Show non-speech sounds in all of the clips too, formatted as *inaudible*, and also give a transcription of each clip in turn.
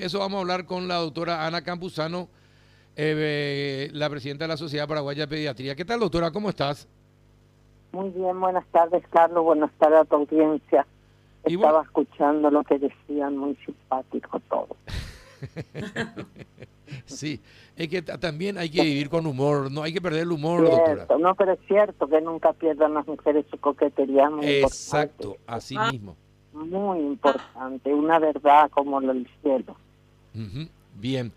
Eso vamos a hablar con la doctora Ana Campuzano, eh, la presidenta de la Sociedad Paraguaya de Pediatría. ¿Qué tal, doctora? ¿Cómo estás? Muy bien, buenas tardes, Carlos. Buenas tardes a tu audiencia. Estaba escuchando lo que decían, muy simpático todo. *laughs* sí, es que también hay que vivir con humor, no hay que perder el humor, doctora. No, pero es cierto que nunca pierdan las mujeres su coquetería. Exacto, así mismo. Muy importante, una verdad como el cielo. Bien.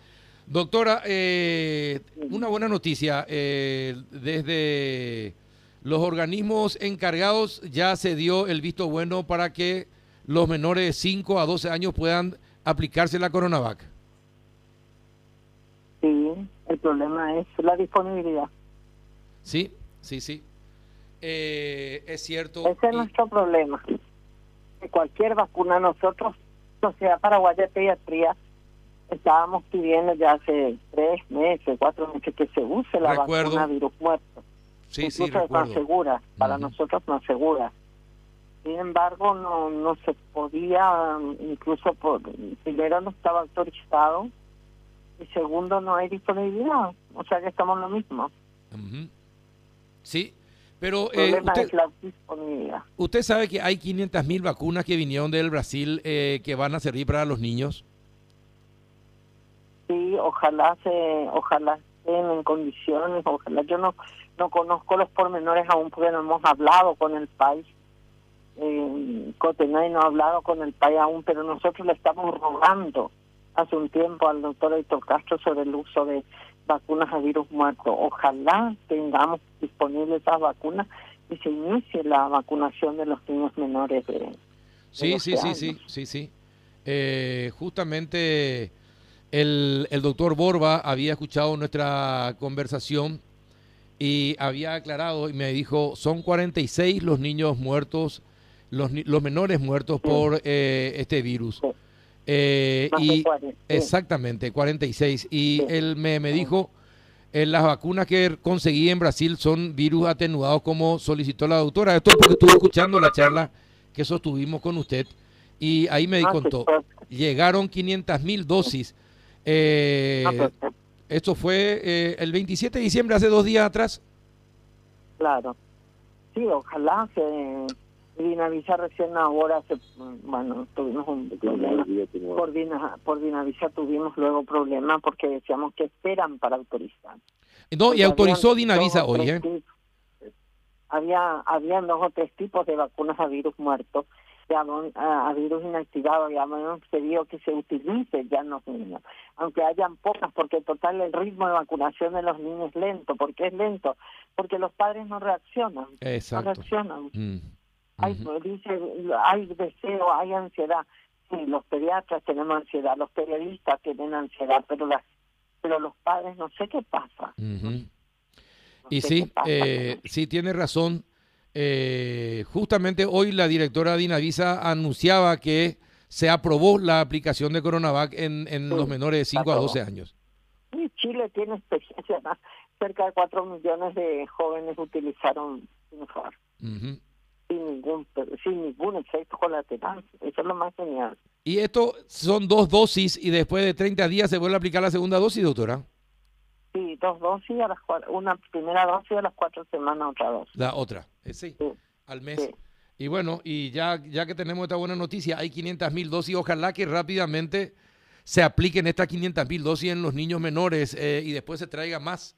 Doctora, eh, una buena noticia. Eh, desde los organismos encargados ya se dio el visto bueno para que los menores de 5 a 12 años puedan aplicarse la Coronavac. Sí, el problema es la disponibilidad. Sí, sí, sí. Eh, es cierto. Ese es nuestro problema. Que cualquier vacuna, nosotros, Sociedad Paraguaya de Pediatría, estábamos pidiendo ya hace tres meses, cuatro meses que se use la vacuna virus muerto. Sí, sí, es más segura, para nosotros más segura. Sin embargo, no no se podía, incluso por primero no estaba autorizado y segundo no hay disponibilidad. O sea que estamos en lo mismo. Sí, pero eh, usted, sabe que hay 500 mil vacunas que vinieron del Brasil eh, que van a servir para los niños. Sí, ojalá se, ojalá estén en condiciones, ojalá. Yo no no conozco los pormenores aún porque no hemos hablado con el país eh, Cotenay no ha hablado con el país aún, pero nosotros le estamos rogando hace un tiempo al doctor Héctor Castro sobre el uso de vacunas a virus muerto. Ojalá tengamos disponibles esas vacunas y se inicie la vacunación de los niños menores de... Sí, sí, sí, sí, sí, sí, eh, justamente el, el doctor Borba había escuchado nuestra conversación y había aclarado y me dijo, son 46 los niños muertos los, los menores muertos por eh, este virus. Eh, y exactamente, 46. Y él me, me dijo, eh, las vacunas que conseguí en Brasil son virus atenuados como solicitó la doctora. Esto porque estuve escuchando la charla que sostuvimos con usted y ahí me ah, contó, llegaron 500 mil dosis. Ah, esto fue el 27 de diciembre, hace dos días atrás. Claro. Sí, ojalá se Dinavisa recién ahora, se, bueno, tuvimos un problema. Por, Dina, por Dinavisa tuvimos luego problemas porque decíamos que esperan para autorizar. No, y autorizó Dinavisa hoy, ¿eh? Había, habían dos o tres tipos de vacunas a virus muertos, a, a virus inactivado, ya hemos pedido que se utilice ya en los niños, aunque hayan pocas, porque total el ritmo de vacunación de los niños es lento. ¿Por qué es lento? Porque los padres no reaccionan. Exacto. No reaccionan. Mm hay, dice, hay deseo, hay ansiedad. Sí, los pediatras tenemos ansiedad, los periodistas tienen ansiedad, pero las pero los padres no sé qué pasa. y sí, eh, sí, tiene razón. Eh, justamente hoy la directora de Inavisa anunciaba que se aprobó la aplicación de Coronavac en, en los menores de 5 a 12 años. Y Chile tiene experiencia, cerca de 4 millones de jóvenes utilizaron Sinopharm sin ningún sin ningún efecto colateral. Eso es lo más genial. ¿Y esto son dos dosis y después de 30 días se vuelve a aplicar la segunda dosis, doctora? Dos dosis, a las una primera dosis a las cuatro semanas, otra dosis. La otra, eh, sí, al mes. Y bueno, y ya, ya que tenemos esta buena noticia, hay 500 mil dosis, ojalá que rápidamente se apliquen estas 500 mil dosis en los niños menores eh, y después se traiga más.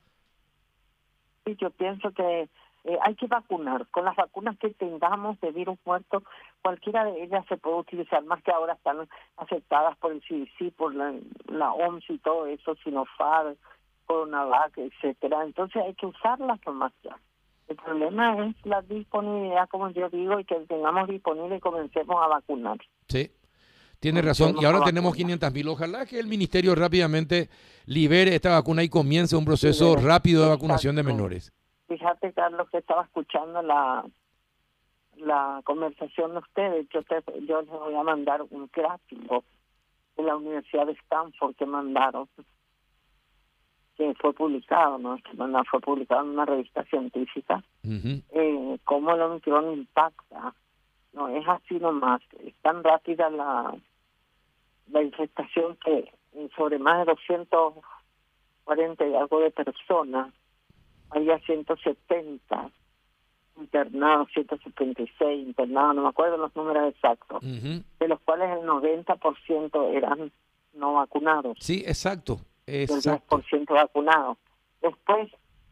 Sí, yo pienso que eh, hay que vacunar. Con las vacunas que tengamos de virus muerto, cualquiera de ellas se puede utilizar, más que ahora están aceptadas por el CDC, por la, la OMS y todo eso, Sinopharm, Coronavac, etcétera. Entonces hay que usarlas más ya. El problema es la disponibilidad, como yo digo, y que tengamos disponible y comencemos a vacunar. Sí, tiene razón. Y ahora tenemos 500 mil. Ojalá que el ministerio rápidamente libere esta vacuna y comience un proceso rápido de vacunación de menores. Fíjate, Carlos, que estaba escuchando la la conversación de ustedes. Yo, te, yo les voy a mandar un gráfico de la Universidad de Stanford que mandaron, que fue publicado, ¿no? Fue publicado en una revista científica, eh, cómo el Omicron impacta. No es así nomás, es tan rápida la la infestación que sobre más de 240 y algo de personas, había 170 internados, 176 internados, no me acuerdo los números exactos, de los cuales el 90% eran no vacunados. Sí, exacto. Exacto. El 10% vacunados. Después,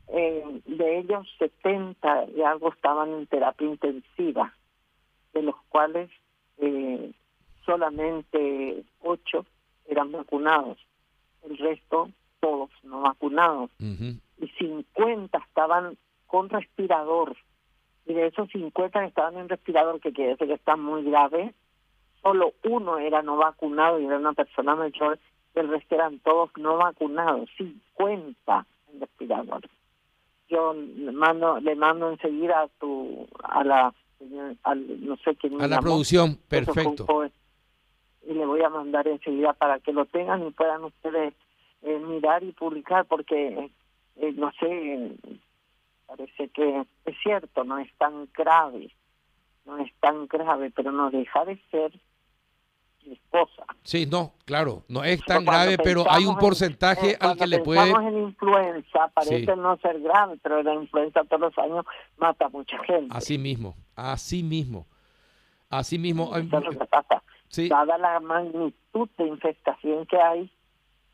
eh, de ellos, 70 y algo estaban en terapia intensiva, de los cuales eh, solamente 8 eran vacunados. El resto, todos no vacunados. Y 50 estaban con respirador y de esos 50 que estaban en respirador, que quiere decir que están muy graves, solo uno era no vacunado y era una persona mayor, el resto eran todos no vacunados, 50 en respirador. Yo le mando, le mando enseguida a tu, a la, no sé quién A la producción, perfecto. Y le voy a mandar enseguida para que lo tengan y puedan ustedes eh, mirar y publicar, porque eh, no sé, parece que es cierto, no es tan grave, no es tan grave, pero no deja de ser mi esposa. Sí, no, claro, no es tan grave, pero hay un porcentaje eh, al que le puede... en influenza, parece no ser grave, pero la influenza todos los años mata a mucha gente. Así mismo, así mismo, así mismo. Eso es lo que pasa. Dada la magnitud de infestación que hay,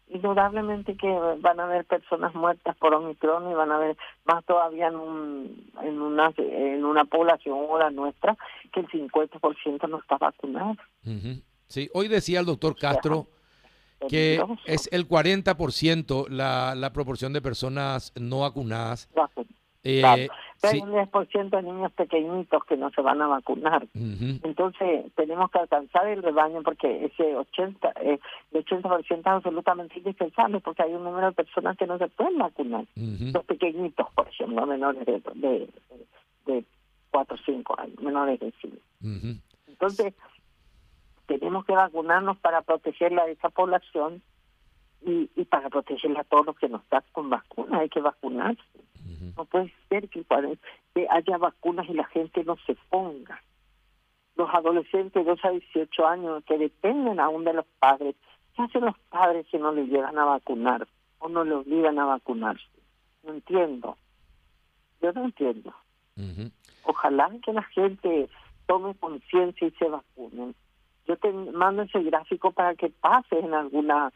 indudablemente que van a haber personas muertas por Omicron y van a haber más todavía en, un, en, una, en una población como la nuestra que el 50% no está vacunado. Sí, hoy decía el doctor Castro que es el 40% la, la proporción de personas no vacunadas. Eh, Hay un 10% de niños pequeñitos que no se van a vacunar. Entonces, tenemos que alcanzar el rebaño porque ese 80, eh, el 80% es absolutamente indispensable porque hay un número de personas que no se pueden vacunar. Los pequeñitos, por ejemplo, menores de, de, de 4 o 5 años, menores de 5. Entonces, tenemos que vacunarnos para protegerla a esa población y, y para protegerla a todos los que no están con vacunas. Hay que vacunarse. No puede ser que, haya vacunas y la gente no se ponga. Los adolescentes de 2 a 18 años que dependen aún de los padres, ¿qué hacen los padres si no les llegan a vacunar o no les obligan a vacunarse? No entiendo. Yo no entiendo. Ojalá que la gente tome conciencia y se vacunen. Yo te mando ese gráfico para que pases en alguna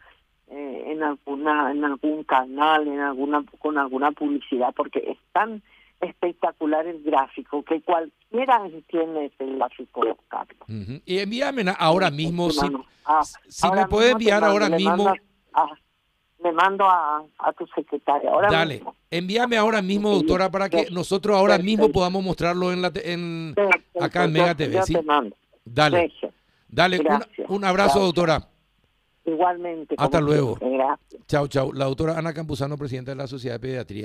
eh, en alguna en algún canal en alguna con alguna publicidad porque es tan espectacular el gráfico que cualquiera entiende ese gráfico Carlos. y envíame ahora mismo si, ah, si me puede enviar ahora mismo. me mando a, a tu secretaria ahora dale envíame ahora mismo doctora para que nosotros ahora mismo podamos mostrarlo en la en acá en Mega TV ¿sí? dale dale un abrazo doctora Igualmente. Hasta luego. Gracias. Chao, chao. La doctora Ana Campuzano, presidenta de la Sociedad de Pediatría.